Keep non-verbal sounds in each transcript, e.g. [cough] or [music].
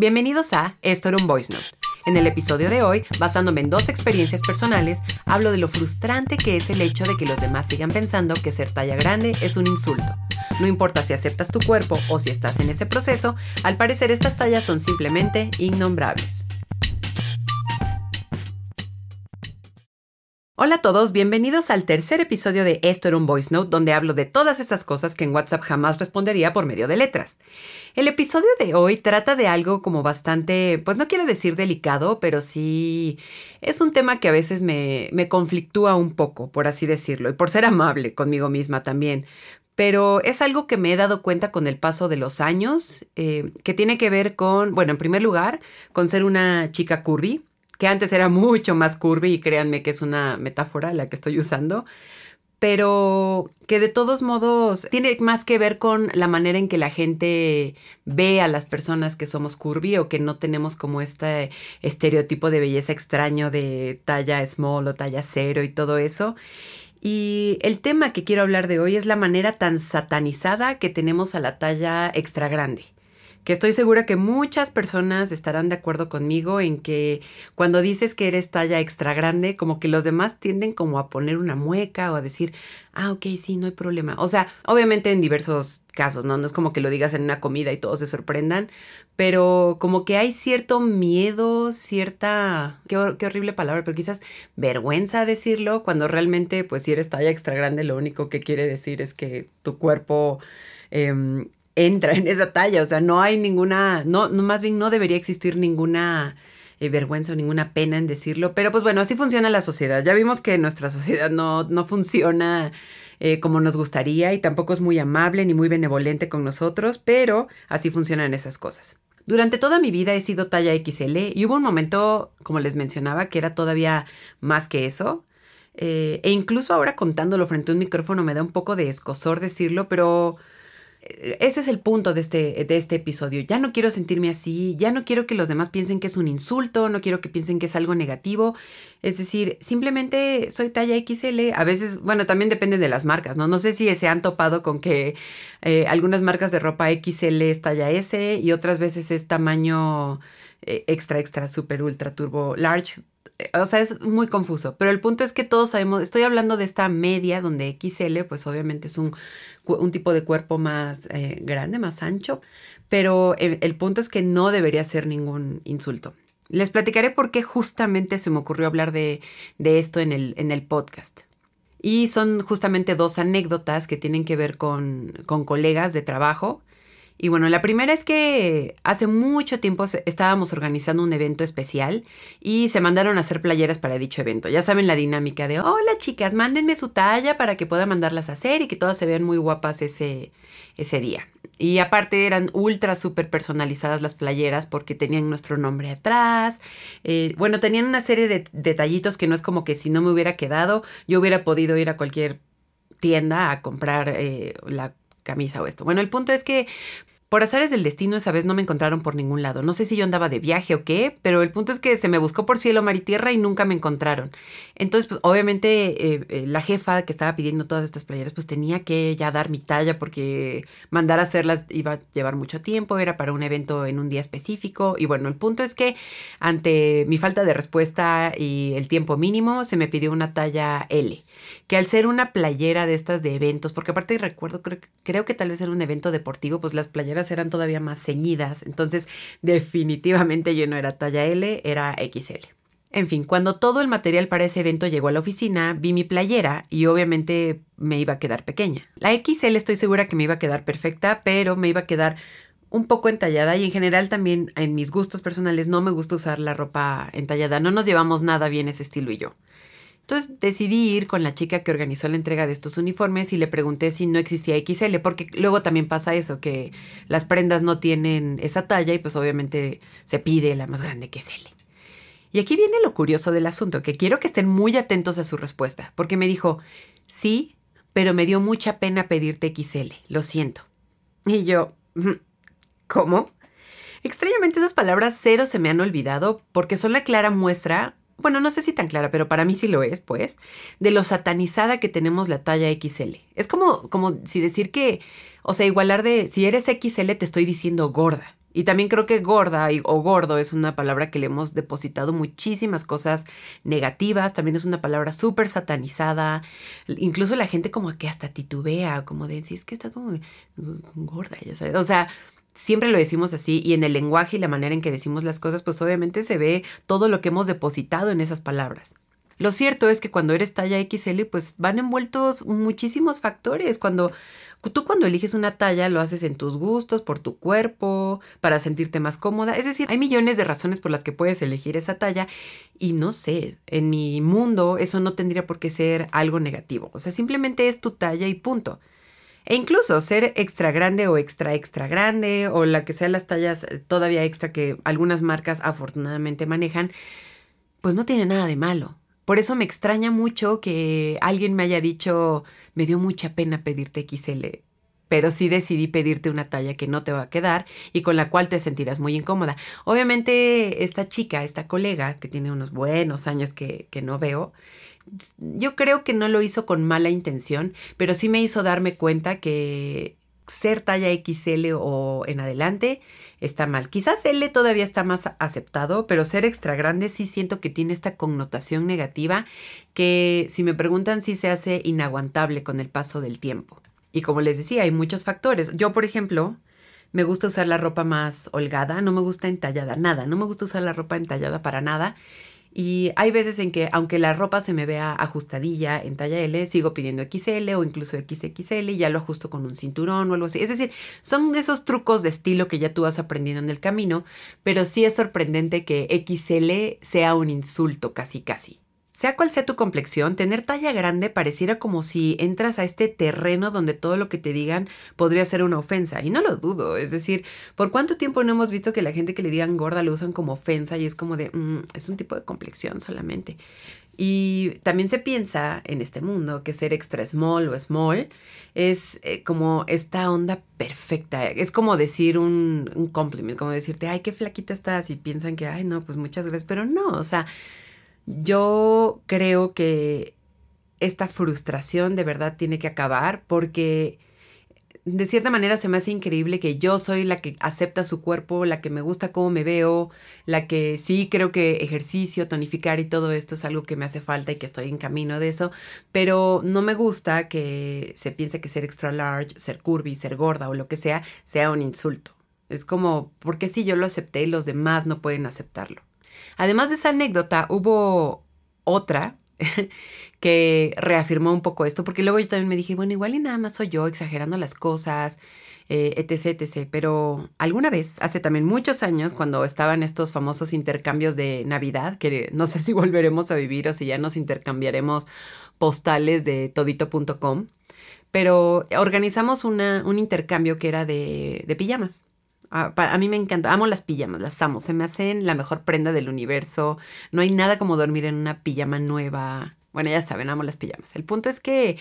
Bienvenidos a Esto era un Voice Note. En el episodio de hoy, basándome en dos experiencias personales, hablo de lo frustrante que es el hecho de que los demás sigan pensando que ser talla grande es un insulto. No importa si aceptas tu cuerpo o si estás en ese proceso, al parecer estas tallas son simplemente innombrables. Hola a todos, bienvenidos al tercer episodio de Esto era un voice note donde hablo de todas esas cosas que en WhatsApp jamás respondería por medio de letras. El episodio de hoy trata de algo como bastante, pues no quiero decir delicado, pero sí es un tema que a veces me, me conflictúa un poco, por así decirlo, y por ser amable conmigo misma también. Pero es algo que me he dado cuenta con el paso de los años, eh, que tiene que ver con, bueno, en primer lugar, con ser una chica curvy que antes era mucho más curvy y créanme que es una metáfora la que estoy usando, pero que de todos modos tiene más que ver con la manera en que la gente ve a las personas que somos curvy o que no tenemos como este estereotipo de belleza extraño de talla small o talla cero y todo eso. Y el tema que quiero hablar de hoy es la manera tan satanizada que tenemos a la talla extra grande que estoy segura que muchas personas estarán de acuerdo conmigo en que cuando dices que eres talla extra grande, como que los demás tienden como a poner una mueca o a decir, ah, ok, sí, no hay problema. O sea, obviamente en diversos casos, ¿no? No es como que lo digas en una comida y todos se sorprendan, pero como que hay cierto miedo, cierta, qué, horrible palabra, pero quizás vergüenza decirlo, cuando realmente, pues si eres talla extra grande, lo único que quiere decir es que tu cuerpo... Em, entra en esa talla. O sea, no hay ninguna, no, no más bien no debería existir ninguna eh, vergüenza o ninguna pena en decirlo. Pero pues bueno, así funciona la sociedad. Ya vimos que nuestra sociedad no, no funciona eh, como nos gustaría y tampoco es muy amable ni muy benevolente con nosotros, pero así funcionan esas cosas. Durante toda mi vida he sido talla XL y hubo un momento, como les mencionaba, que era todavía más que eso. Eh, e incluso ahora contándolo frente a un micrófono me da un poco de escosor decirlo, pero ese es el punto de este, de este episodio. Ya no quiero sentirme así, ya no quiero que los demás piensen que es un insulto, no quiero que piensen que es algo negativo. Es decir, simplemente soy talla XL. A veces, bueno, también depende de las marcas, ¿no? No sé si se han topado con que eh, algunas marcas de ropa XL es talla S y otras veces es tamaño eh, extra, extra, super, ultra, turbo, large o sea, es muy confuso, pero el punto es que todos sabemos, estoy hablando de esta media donde XL, pues obviamente es un, tipo de cuerpo más eh, grande, más ancho, pero el, punto es que no debería ser ningún insulto. Les platicaré por qué justamente se me ocurrió hablar de, esto en el, en el podcast. Y son justamente dos anécdotas que tienen que ver con, con colegas de trabajo y bueno, la primera es que hace mucho tiempo estábamos organizando un evento especial y se mandaron a hacer playeras para dicho evento. Ya saben la dinámica de, hola chicas, mándenme su talla para que pueda mandarlas a hacer y que todas se vean muy guapas ese, ese día. Y aparte eran ultra súper personalizadas las playeras porque tenían nuestro nombre atrás. Eh, bueno, tenían una serie de detallitos que no es como que si no me hubiera quedado, yo hubiera podido ir a cualquier tienda a comprar eh, la camisa o esto. Bueno, el punto es que por azares del destino esa vez no me encontraron por ningún lado. No sé si yo andaba de viaje o qué, pero el punto es que se me buscó por cielo, mar y tierra y nunca me encontraron. Entonces, pues obviamente eh, eh, la jefa que estaba pidiendo todas estas playeras, pues tenía que ya dar mi talla porque mandar a hacerlas iba a llevar mucho tiempo, era para un evento en un día específico. Y bueno, el punto es que ante mi falta de respuesta y el tiempo mínimo, se me pidió una talla L que al ser una playera de estas de eventos, porque aparte recuerdo, creo, creo que tal vez era un evento deportivo, pues las playeras eran todavía más ceñidas, entonces definitivamente yo no era talla L, era XL. En fin, cuando todo el material para ese evento llegó a la oficina, vi mi playera y obviamente me iba a quedar pequeña. La XL estoy segura que me iba a quedar perfecta, pero me iba a quedar un poco entallada y en general también en mis gustos personales no me gusta usar la ropa entallada. No nos llevamos nada bien ese estilo y yo. Entonces decidí ir con la chica que organizó la entrega de estos uniformes y le pregunté si no existía XL, porque luego también pasa eso, que las prendas no tienen esa talla y pues obviamente se pide la más grande que es L. Y aquí viene lo curioso del asunto, que quiero que estén muy atentos a su respuesta, porque me dijo, sí, pero me dio mucha pena pedirte XL, lo siento. Y yo, ¿cómo? Extrañamente esas palabras cero se me han olvidado porque son la clara muestra bueno, no sé si tan clara, pero para mí sí lo es, pues, de lo satanizada que tenemos la talla XL. Es como, como si decir que, o sea, igualar de, si eres XL te estoy diciendo gorda. Y también creo que gorda o gordo es una palabra que le hemos depositado muchísimas cosas negativas. También es una palabra súper satanizada. Incluso la gente como que hasta titubea, como de, si es que está como gorda, ya sabes. O sea, siempre lo decimos así y en el lenguaje y la manera en que decimos las cosas, pues obviamente se ve todo lo que hemos depositado en esas palabras. Lo cierto es que cuando eres talla XL, pues van envueltos muchísimos factores. Cuando Tú cuando eliges una talla lo haces en tus gustos, por tu cuerpo, para sentirte más cómoda. Es decir, hay millones de razones por las que puedes elegir esa talla y no sé, en mi mundo eso no tendría por qué ser algo negativo. O sea, simplemente es tu talla y punto. E incluso ser extra grande o extra extra grande o la que sean las tallas eh, todavía extra que algunas marcas afortunadamente manejan, pues no tiene nada de malo. Por eso me extraña mucho que alguien me haya dicho, me dio mucha pena pedirte XL, pero sí decidí pedirte una talla que no te va a quedar y con la cual te sentirás muy incómoda. Obviamente esta chica, esta colega, que tiene unos buenos años que, que no veo, yo creo que no lo hizo con mala intención, pero sí me hizo darme cuenta que ser talla XL o en adelante está mal. Quizás L todavía está más aceptado, pero ser extra grande sí siento que tiene esta connotación negativa que si me preguntan si se hace inaguantable con el paso del tiempo. Y como les decía, hay muchos factores. Yo, por ejemplo, me gusta usar la ropa más holgada, no me gusta entallada, nada, no me gusta usar la ropa entallada para nada. Y hay veces en que, aunque la ropa se me vea ajustadilla en talla L, sigo pidiendo XL o incluso XXL y ya lo ajusto con un cinturón o algo así. Es decir, son esos trucos de estilo que ya tú vas aprendiendo en el camino, pero sí es sorprendente que XL sea un insulto casi casi. Sea cual sea tu complexión, tener talla grande pareciera como si entras a este terreno donde todo lo que te digan podría ser una ofensa. Y no lo dudo. Es decir, ¿por cuánto tiempo no hemos visto que la gente que le digan gorda lo usan como ofensa y es como de, mm, es un tipo de complexión solamente? Y también se piensa en este mundo que ser extra small o small es eh, como esta onda perfecta. Es como decir un, un compliment, como decirte, ay, qué flaquita estás. Y piensan que, ay, no, pues muchas gracias. Pero no, o sea, yo creo que esta frustración de verdad tiene que acabar porque de cierta manera se me hace increíble que yo soy la que acepta su cuerpo, la que me gusta cómo me veo, la que sí creo que ejercicio, tonificar y todo esto es algo que me hace falta y que estoy en camino de eso, pero no me gusta que se piense que ser extra large, ser curvy, ser gorda o lo que sea, sea un insulto. Es como, ¿por qué si yo lo acepté y los demás no pueden aceptarlo? Además de esa anécdota, hubo otra [laughs] que reafirmó un poco esto, porque luego yo también me dije, bueno, igual y nada más soy yo exagerando las cosas, eh, etc, etc. Pero alguna vez, hace también muchos años, cuando estaban estos famosos intercambios de Navidad, que no sé si [laughs] volveremos a vivir o si ya nos intercambiaremos postales de todito.com, pero organizamos una, un intercambio que era de, de pijamas. A, a, mí me encanta, amo las pijamas, las amo, se me hacen la mejor prenda del universo. No hay nada como dormir en una pijama nueva. Bueno, ya saben, amo las pijamas. El punto es que,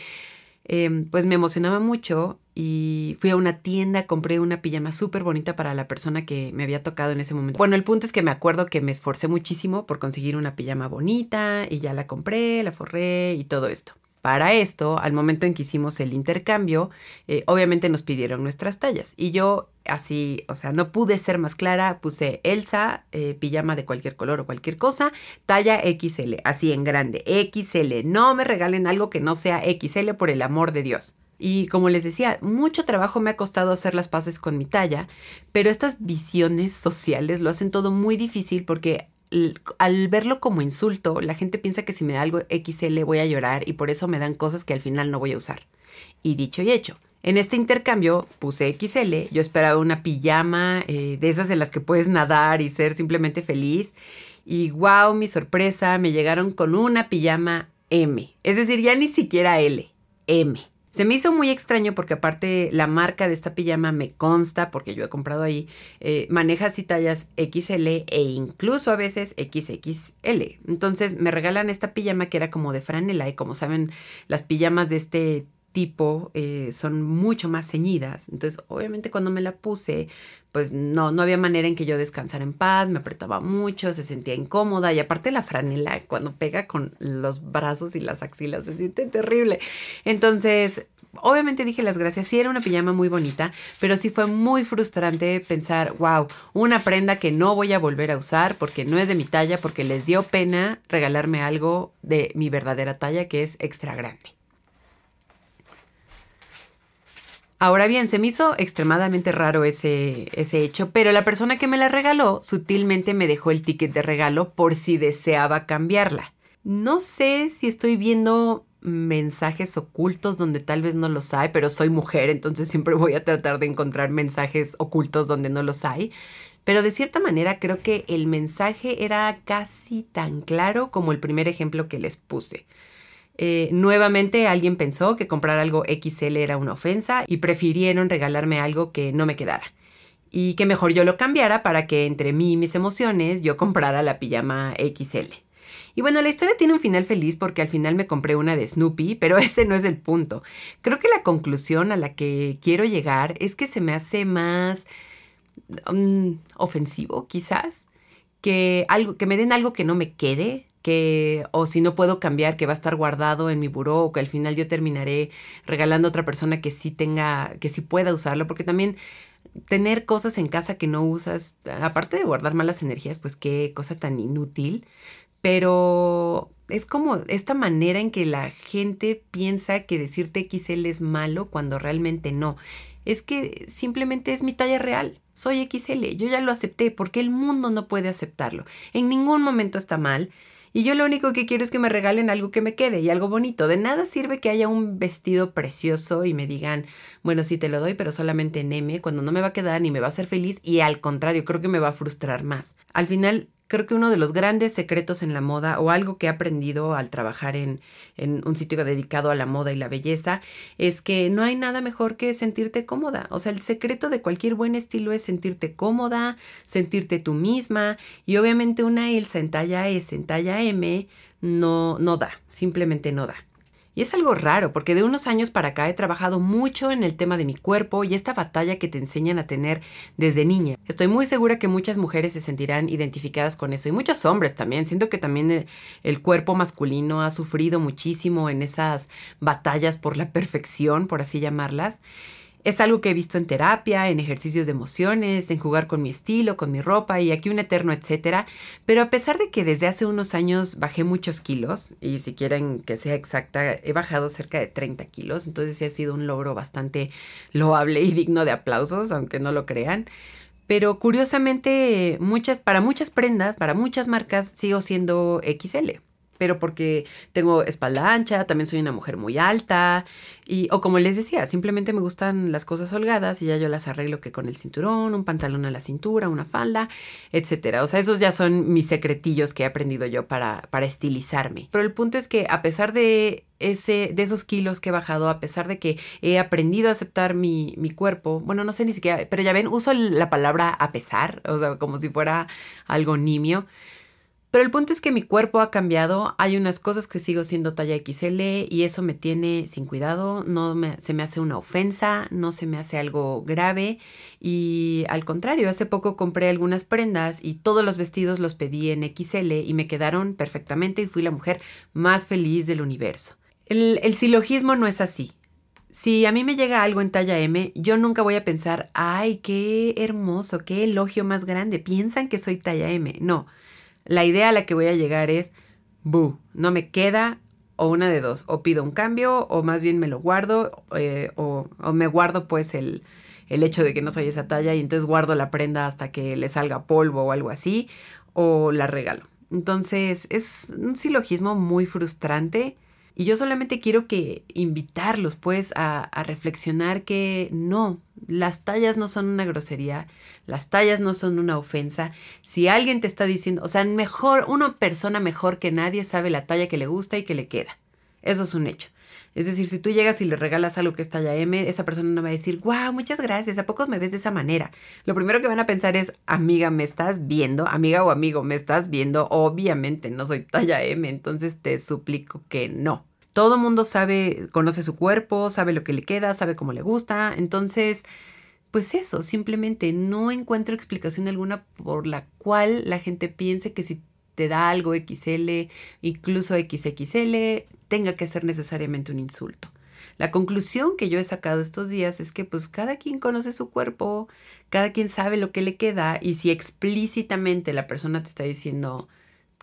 eh, pues me emocionaba mucho y fui a una tienda, compré una pijama súper bonita para la persona que me había tocado en ese momento. Bueno, el punto es que me acuerdo que me esforcé muchísimo por conseguir una pijama bonita y ya la compré, la forré y todo esto. Para esto, al momento en que hicimos el intercambio, eh, obviamente nos pidieron nuestras tallas. Y yo así, o sea, no pude ser más clara, puse Elsa, eh, pijama de cualquier color o cualquier cosa, talla XL, así en grande, XL. No me regalen algo que no sea XL por el amor de Dios. Y como les decía, mucho trabajo me ha costado hacer las paces con mi talla, pero estas visiones sociales lo hacen todo muy difícil porque al verlo como insulto, la gente piensa que si me da algo XL voy a llorar y por eso me dan cosas que al final no voy a usar. Y dicho y hecho, en este intercambio puse XL, yo esperaba una pijama eh, de esas en las que puedes nadar y ser simplemente feliz. Y wow, mi sorpresa, me llegaron con una pijama M. Es decir, ya ni siquiera L, M. Se me hizo muy extraño porque aparte la marca de esta pijama me consta, porque yo he comprado ahí, eh, maneja así tallas XL e incluso a veces XXL. Entonces me regalan esta pijama que era como de franela y como saben las pijamas de este tipo eh, son mucho más ceñidas. Entonces, obviamente cuando me la puse, pues no, no había manera en que yo descansara en paz, me apretaba mucho, se sentía incómoda y aparte la franela cuando pega con los brazos y las axilas se siente terrible. Entonces, obviamente dije las gracias, sí era una pijama muy bonita, pero sí fue muy frustrante pensar, wow, una prenda que no voy a volver a usar porque no es de mi talla, porque les dio pena regalarme algo de mi verdadera talla que es extra grande. Ahora bien, se me hizo extremadamente raro ese, ese hecho, pero la persona que me la regaló sutilmente me dejó el ticket de regalo por si deseaba cambiarla. No sé si estoy viendo mensajes ocultos donde tal vez no los hay, pero soy mujer, entonces siempre voy a tratar de encontrar mensajes ocultos donde no los hay. Pero de cierta manera creo que el mensaje era casi tan claro como el primer ejemplo que les puse. Eh, nuevamente alguien pensó que comprar algo XL era una ofensa y prefirieron regalarme algo que no me quedara. Y que mejor yo lo cambiara para que entre mí y mis emociones yo comprara la pijama XL. Y bueno, la historia tiene un final feliz porque al final me compré una de Snoopy, pero [laughs] ese no es el punto. Creo que la conclusión a la que quiero llegar es que se me hace más mm, ofensivo, quizás, que algo que me den algo que no me quede, que o si no puedo cambiar, que va a estar guardado en mi buró o que al final yo terminaré regalando a otra persona que sí tenga, que sí pueda usarlo, porque también tener cosas en casa que no usas, aparte de guardar malas energías, pues qué cosa tan inútil, pero es como esta manera en que la gente piensa que decirte XL es malo cuando realmente no. Es que simplemente es mi talla real. Soy XL, yo ya lo acepté porque el mundo no puede aceptarlo. En ningún momento está mal y yo lo único que quiero es que me regalen algo que me quede y algo bonito. De nada sirve que haya un vestido precioso y me digan, bueno, sí te lo doy, pero solamente en M, cuando no me va a quedar ni me va a hacer feliz y al contrario, creo que me va a frustrar más. Al final, creo que uno de los grandes secretos en la moda o algo que he aprendido al trabajar en, un sitio dedicado a la moda y la belleza es que no hay nada mejor que sentirte cómoda. O sea, el secreto de cualquier buen estilo es sentirte cómoda, sentirte tú misma y obviamente una Elsa en talla S, en talla M, no, no da, simplemente no da. Y es algo raro, porque de unos años para acá he trabajado mucho en el tema de mi cuerpo y esta batalla que te enseñan a tener desde niña. Estoy muy segura que muchas mujeres se sentirán identificadas con eso y muchos hombres también. Siento que también el, el cuerpo masculino ha sufrido muchísimo en esas batallas por la [laughs] perfección, por así llamarlas. Es algo que he visto en terapia, en ejercicios de emociones, en jugar con mi estilo, con mi ropa y aquí un eterno etcétera. Pero a pesar de que desde hace unos años bajé muchos kilos, y si quieren que sea exacta, he bajado cerca de 30 kilos, entonces sí ha sido un logro bastante loable y digno de aplausos, aunque no lo crean. Pero curiosamente, muchas, para muchas prendas, para muchas marcas, sigo siendo XL pero porque tengo espalda ancha, también soy una mujer muy alta, y, o como les decía, simplemente me gustan las cosas holgadas y ya yo las arreglo que con el cinturón, un pantalón a la cintura, una falda, etcétera. O sea, esos ya son mis secretillos que he aprendido yo para, para estilizarme. Pero el punto es que a pesar de ese, de esos kilos que he bajado, a pesar de que he aprendido a aceptar mi, mi cuerpo, bueno, no sé ni siquiera, pero ya ven, uso la palabra a pesar, o sea, como si fuera algo nimio. Pero el punto es que mi cuerpo ha cambiado, hay unas cosas que sigo siendo talla XL y eso me tiene sin cuidado, no se me hace una ofensa, no se me hace algo grave y al contrario, hace poco compré algunas prendas y todos los vestidos los pedí en XL y me quedaron perfectamente y fui la mujer más feliz del universo. El, el silogismo no es así. Si a mí me llega algo en talla M, yo nunca voy a pensar, ay, qué hermoso, qué elogio más grande, piensan que soy talla M. No, la idea a la que voy a llegar es, bu, no me queda o una de dos, o pido un cambio o más bien me lo guardo eh, o, me guardo pues el, el hecho de que no soy esa talla y entonces guardo la prenda hasta que le salga polvo o algo así o la regalo. Entonces es un silogismo muy frustrante y yo solamente quiero que invitarlos pues a, reflexionar que no, las tallas no son una grosería, las tallas no son una ofensa. Si alguien te está diciendo, o sea, mejor, una persona mejor que nadie sabe la talla que le gusta y que le queda. Eso es un hecho. Es decir, si tú llegas y le regalas algo que es talla M, esa persona no va a decir, wow, muchas gracias, ¿a poco me ves de esa manera? Lo primero que van a pensar es, amiga, ¿me estás viendo? Amiga o amigo, ¿me estás viendo? Obviamente no soy talla M, entonces te suplico que no. Todo mundo sabe, conoce su cuerpo, sabe lo que le queda, sabe cómo le gusta. Entonces, pues eso, simplemente no encuentro explicación alguna por la cual la gente piense que si te da algo XL, incluso XXL, tenga que ser necesariamente un insulto. La conclusión que yo he sacado estos días es que pues cada quien conoce su cuerpo, cada quien sabe lo que le queda y si explícitamente la persona te está diciendo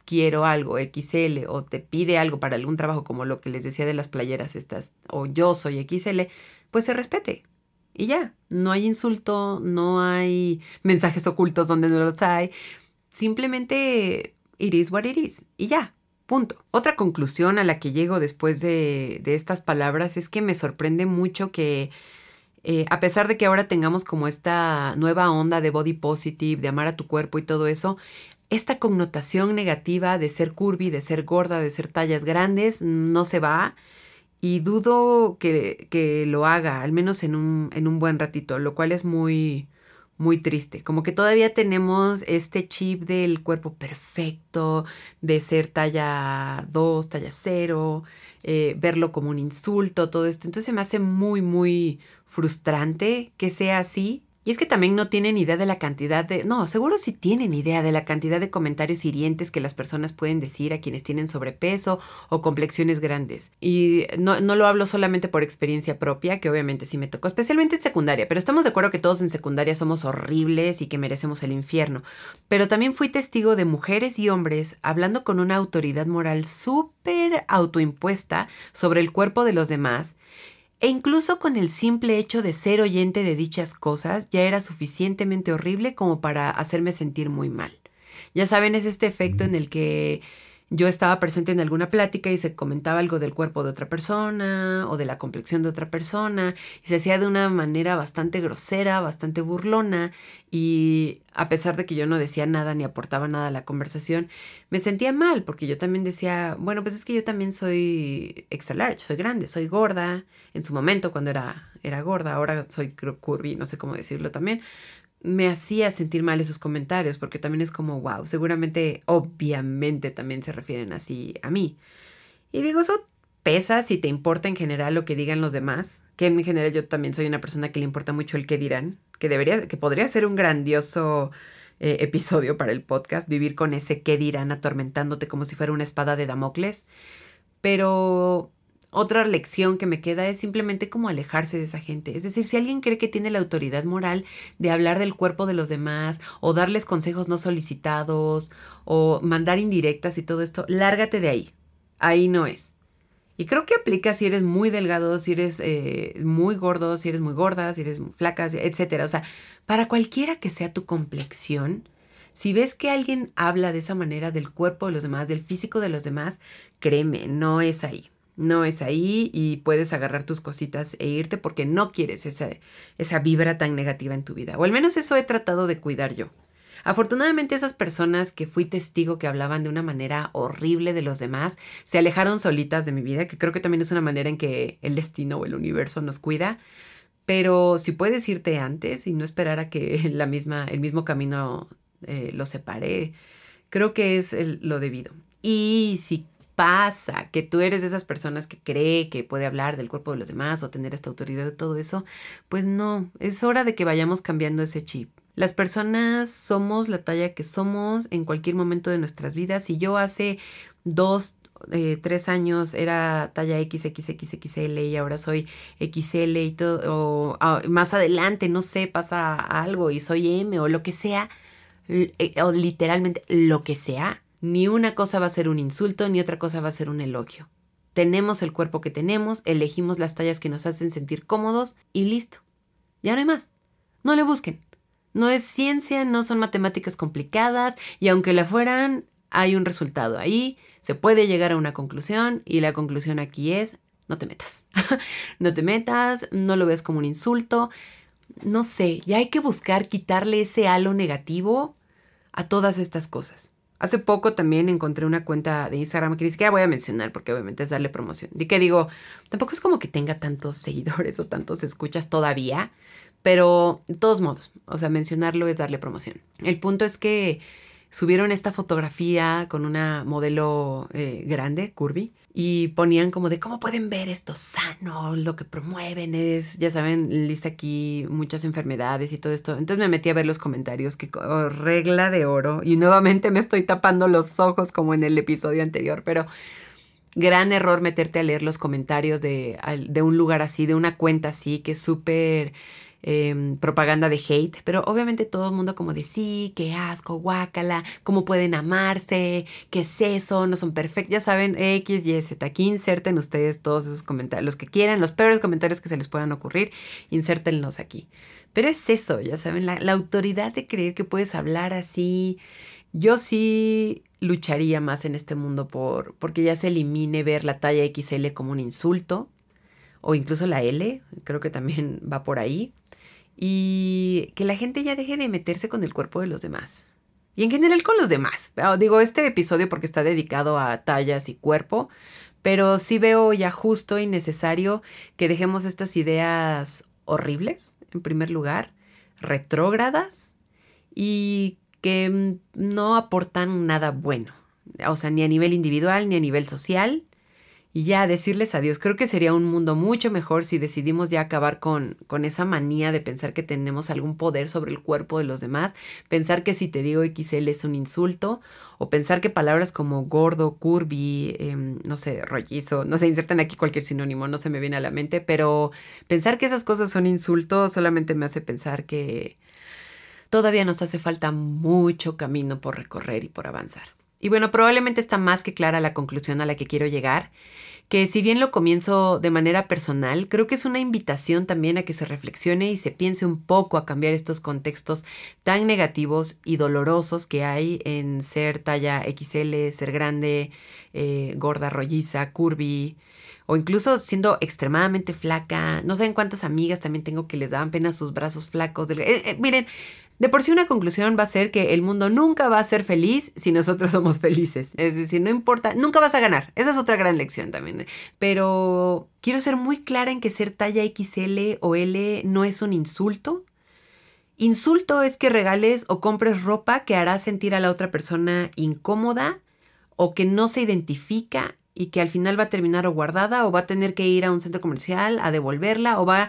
quiero algo XL o te pide algo para algún trabajo como lo que les decía de las playeras estas o yo soy XL, pues se respete. Y ya, no hay insulto, no hay mensajes ocultos donde no los hay. Simplemente it is what it is. Y ya, punto. Otra conclusión a la que llego después de, de estas palabras es que me sorprende mucho que eh, a pesar de que ahora tengamos como esta nueva onda de body positive, de amar a tu cuerpo y todo eso, esta connotación negativa de ser curvy, de ser gorda, de ser tallas grandes, no se va. Y dudo que, que lo haga, al menos en un, en un buen ratito, lo cual es muy, muy triste. Como que todavía tenemos este chip del cuerpo perfecto, de ser talla 2, talla 0, eh, verlo como un insulto, todo esto. Entonces me hace muy, muy frustrante que sea así. Y es que también no tienen idea de la cantidad de... No, seguro sí tienen idea de la cantidad de comentarios hirientes que las personas pueden decir a quienes tienen sobrepeso o complexiones grandes. Y no, no lo hablo solamente por experiencia propia, que obviamente sí me tocó, especialmente en secundaria, pero estamos de acuerdo que todos en secundaria somos horribles y que merecemos el infierno. Pero también fui testigo de mujeres y hombres hablando con una autoridad moral súper autoimpuesta sobre el cuerpo de los demás e incluso con el simple hecho de ser oyente de dichas cosas ya era suficientemente horrible como para hacerme sentir muy mal. Ya saben, es este efecto en el que yo estaba presente en alguna plática y se comentaba algo del cuerpo de otra persona o de la complexión de otra persona y se hacía de una manera bastante grosera, bastante burlona y a pesar de que yo no decía nada ni aportaba nada a la conversación, me sentía mal porque yo también decía, bueno, pues es que yo también soy extra large, soy grande, soy gorda, en su momento cuando era, era gorda, ahora soy curvy, no sé cómo decirlo también, me hacía sentir mal esos comentarios, porque también es como, wow, seguramente, obviamente también se refieren así a mí. Y digo, eso pesa si te importa en general lo que digan los demás, que en general yo también soy una persona que le importa mucho el que dirán, que debería, que podría ser un grandioso eh, episodio para el podcast, vivir con ese que dirán atormentándote como si fuera una espada de Damocles. Pero otra lección que me queda es simplemente como alejarse de esa gente. Es decir, si alguien cree que tiene la autoridad moral de hablar del cuerpo de los demás o darles consejos no solicitados o mandar indirectas y todo esto, lárgate de ahí. Ahí no es. Y creo que aplica si eres muy delgado, si eres eh, muy gordo, si eres muy gorda, si eres muy flaca, etc. O sea, para cualquiera que sea tu complexión, si ves que alguien habla de esa manera del cuerpo de los demás, del físico de los demás, créeme, no es ahí no es ahí y puedes agarrar tus cositas e irte porque no quieres esa, esa vibra tan negativa en tu vida. O al menos eso he tratado de cuidar yo. Afortunadamente esas personas que fui testigo que hablaban de una manera horrible de los demás se alejaron solitas de mi vida, que creo que también es una manera en que el destino o el universo nos cuida. Pero si puedes irte antes y no esperar a que [laughs] la misma, el mismo camino eh, lo separe, creo que es lo debido. Y si pasa que tú eres de esas personas que cree que puede hablar del cuerpo de los demás o tener esta autoridad de todo eso, pues no, es hora de que vayamos cambiando ese chip. Las personas somos la talla que somos en cualquier momento de nuestras vidas. Si yo hace dos, eh, tres años era talla XXXXL y ahora soy XL y todo, o ah, más adelante, no sé, pasa algo y soy M o lo que sea, eh, o literalmente lo que sea, ni una cosa va a ser un insulto, ni otra cosa va a ser un elogio. Tenemos el cuerpo que tenemos, elegimos las tallas que nos hacen sentir cómodos y listo. Ya no hay más. No le busquen. No es ciencia, no son matemáticas complicadas y aunque la fueran, hay un resultado ahí, se puede llegar a una conclusión y la conclusión aquí es, no te metas. [laughs] no te metas, no lo ves como un insulto. No sé, ya hay que buscar quitarle ese halo negativo a todas estas cosas. Hace poco también encontré una cuenta de Instagram que dice que ya voy a mencionar porque obviamente es darle promoción. Y que digo, tampoco es como que tenga tantos [laughs] seguidores o tantos escuchas todavía, pero de todos modos, o sea, mencionarlo es darle promoción. El punto es que subieron esta fotografía con una modelo eh, grande, curvy, y ponían como de cómo pueden ver esto sano, lo que promueven es, ya saben, lista aquí muchas enfermedades y todo esto. Entonces me metí a ver los comentarios, que oh, regla de oro, y nuevamente me estoy tapando los ojos como en el episodio anterior, pero gran error meterte a leer los comentarios de, de un lugar así, de una cuenta así, que es súper Em, propaganda de hate, pero obviamente todo el mundo como de sí, qué asco, guácala, cómo pueden amarse, qué es eso, no son perfectos, ya saben, X, Y, Z, aquí inserten ustedes todos esos comentarios, los que quieran, los peores comentarios que se les puedan ocurrir, insértenlos aquí. Pero es eso, ya saben, la, la autoridad de creer que puedes hablar así. Yo sí lucharía más en este mundo por porque ya se elimine ver la talla XL como un insulto o incluso la L, creo que también [laughs] va por ahí y que la gente ya deje de meterse con el cuerpo de los demás. Y en general con los demás. Ah, digo, este episodio porque está dedicado a tallas y cuerpo, pero sí veo ya justo y necesario que dejemos estas ideas horribles, en primer lugar, retrógradas y que mm, no aportan nada bueno. O sea, ni a nivel individual ni a nivel social y ya decirles adiós. Creo que sería un mundo mucho mejor si decidimos ya acabar con, con esa manía de pensar que tenemos algún poder sobre el cuerpo de los demás, pensar que si te digo XL es un insulto, o pensar que palabras como gordo, curvy, em, no sé, rollizo, no sé, insertan aquí cualquier sinónimo, no se me viene a la mente, pero pensar que esas cosas son insultos solamente me hace pensar que todavía nos hace falta mucho camino por recorrer y por avanzar. Y bueno, probablemente está más que clara la conclusión a la que quiero llegar, que si bien lo comienzo de manera personal, creo que es una invitación también a que se reflexione y se piense un poco a cambiar estos contextos tan negativos y dolorosos que hay en ser talla XL, ser grande, eh, gorda, rolliza, curvy, o incluso siendo extremadamente flaca. No saben cuántas amigas también tengo que les daban pena sus brazos flacos. Eh, eh, miren, de por sí una conclusión va a ser que el mundo nunca va a ser feliz si nosotros somos felices. Es decir, no importa, nunca vas a ganar. Esa es otra gran lección también. Pero quiero ser muy clara en que ser talla XL o L no es un insulto. Insulto es que regales o compres ropa que hará sentir a la otra persona incómoda o que no se identifica y que al final va a terminar o guardada o va a tener que ir a un centro comercial a devolverla o va,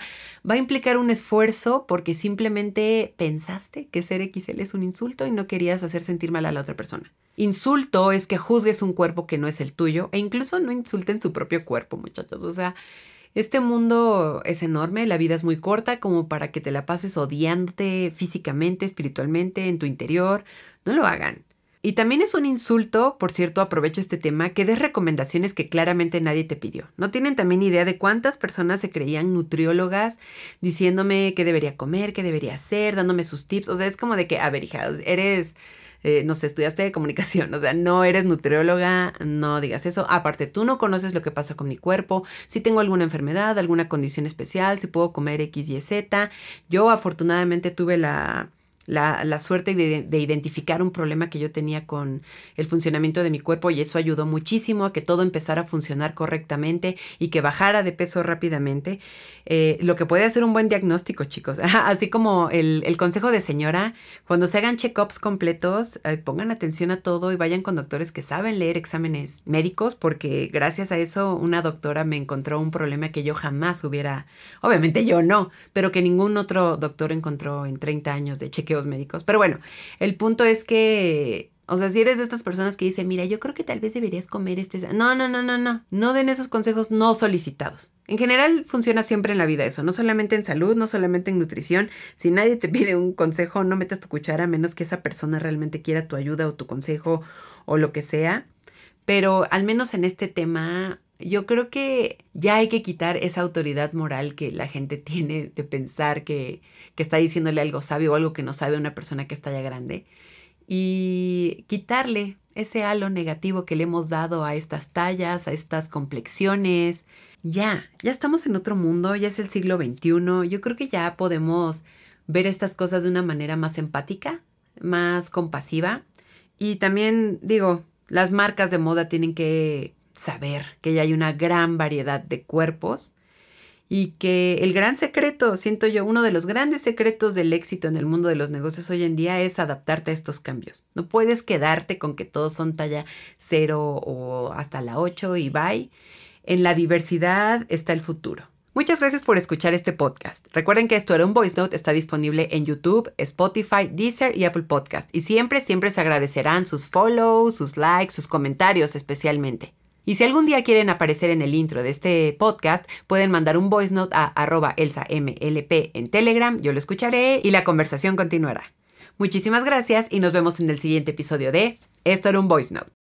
va a implicar un esfuerzo porque simplemente pensaste que ser XL es un insulto y no querías hacer sentir mal a la otra persona. Insulto es que juzgues un cuerpo que no es el tuyo e incluso no insulten su propio cuerpo, muchachos. O sea, este mundo es enorme, la vida es muy corta como para que te la pases odiándote físicamente, espiritualmente, en tu interior. No lo hagan. Y también es un insulto, por cierto, aprovecho este tema, que des recomendaciones que claramente nadie te pidió. ¿No tienen también idea de cuántas personas se creían nutriólogas diciéndome qué debería comer, qué debería hacer, dándome sus tips? O sea, es como de que, a ver, hija, eres... Eh, no sé, estudiaste de comunicación, o sea, no eres nutrióloga, no digas eso. Aparte, tú no conoces lo que pasa con mi cuerpo, si tengo alguna enfermedad, alguna condición especial, si puedo comer X, Y, Z. Yo afortunadamente tuve la, la, suerte de, identificar un problema que yo tenía con el funcionamiento de mi cuerpo y eso ayudó muchísimo a que todo empezara a funcionar correctamente y que bajara de peso rápidamente. Eh, lo que puede hacer un buen diagnóstico, chicos. [laughs] Así como el, consejo de señora, cuando se hagan check-ups completos, eh, pongan atención a todo y vayan con doctores que saben leer exámenes médicos porque gracias a eso una doctora me encontró un problema que yo jamás hubiera, obviamente yo no, pero que ningún otro doctor encontró en 30 años de chequeo médicos. Pero bueno, el punto es que, o sea, si eres de estas personas que dicen, mira, yo creo que tal vez deberías comer este... No, no, no, no, no. No den esos consejos no solicitados. En general funciona siempre en la vida eso, no solamente en salud, no solamente en nutrición. Si nadie te pide un consejo, no metas tu cuchara a menos que esa persona realmente quiera tu ayuda o tu consejo o lo que sea. Pero al menos en este tema, yo creo que ya hay que quitar esa autoridad moral que la gente tiene de pensar que, que, está diciéndole algo sabio o algo que no sabe una persona que está ya grande y quitarle ese halo negativo que le hemos dado a estas tallas, a estas complexiones. Ya, ya estamos en otro mundo, ya es el siglo XXI, yo creo que ya podemos ver estas cosas de una manera más empática, más compasiva y también digo, las marcas de moda tienen que saber que ya hay una gran variedad de cuerpos y que el gran secreto, siento yo, uno de los grandes secretos del éxito en el mundo de los negocios hoy en día es adaptarte a estos cambios. No puedes quedarte con que todos son talla 0 o hasta la 8 y bye. En la diversidad está el futuro. Muchas gracias por escuchar este podcast. Recuerden que esto era un voice note, está disponible en YouTube, Spotify, Deezer y Apple Podcast. Y siempre, siempre se agradecerán sus follows, sus likes, sus comentarios especialmente. Y si algún día quieren aparecer en el intro de este podcast, pueden mandar un voice note a arroba elsamlp en Telegram, yo lo escucharé y la conversación continuará. Muchísimas gracias y nos vemos en el siguiente episodio de Esto era un voice note.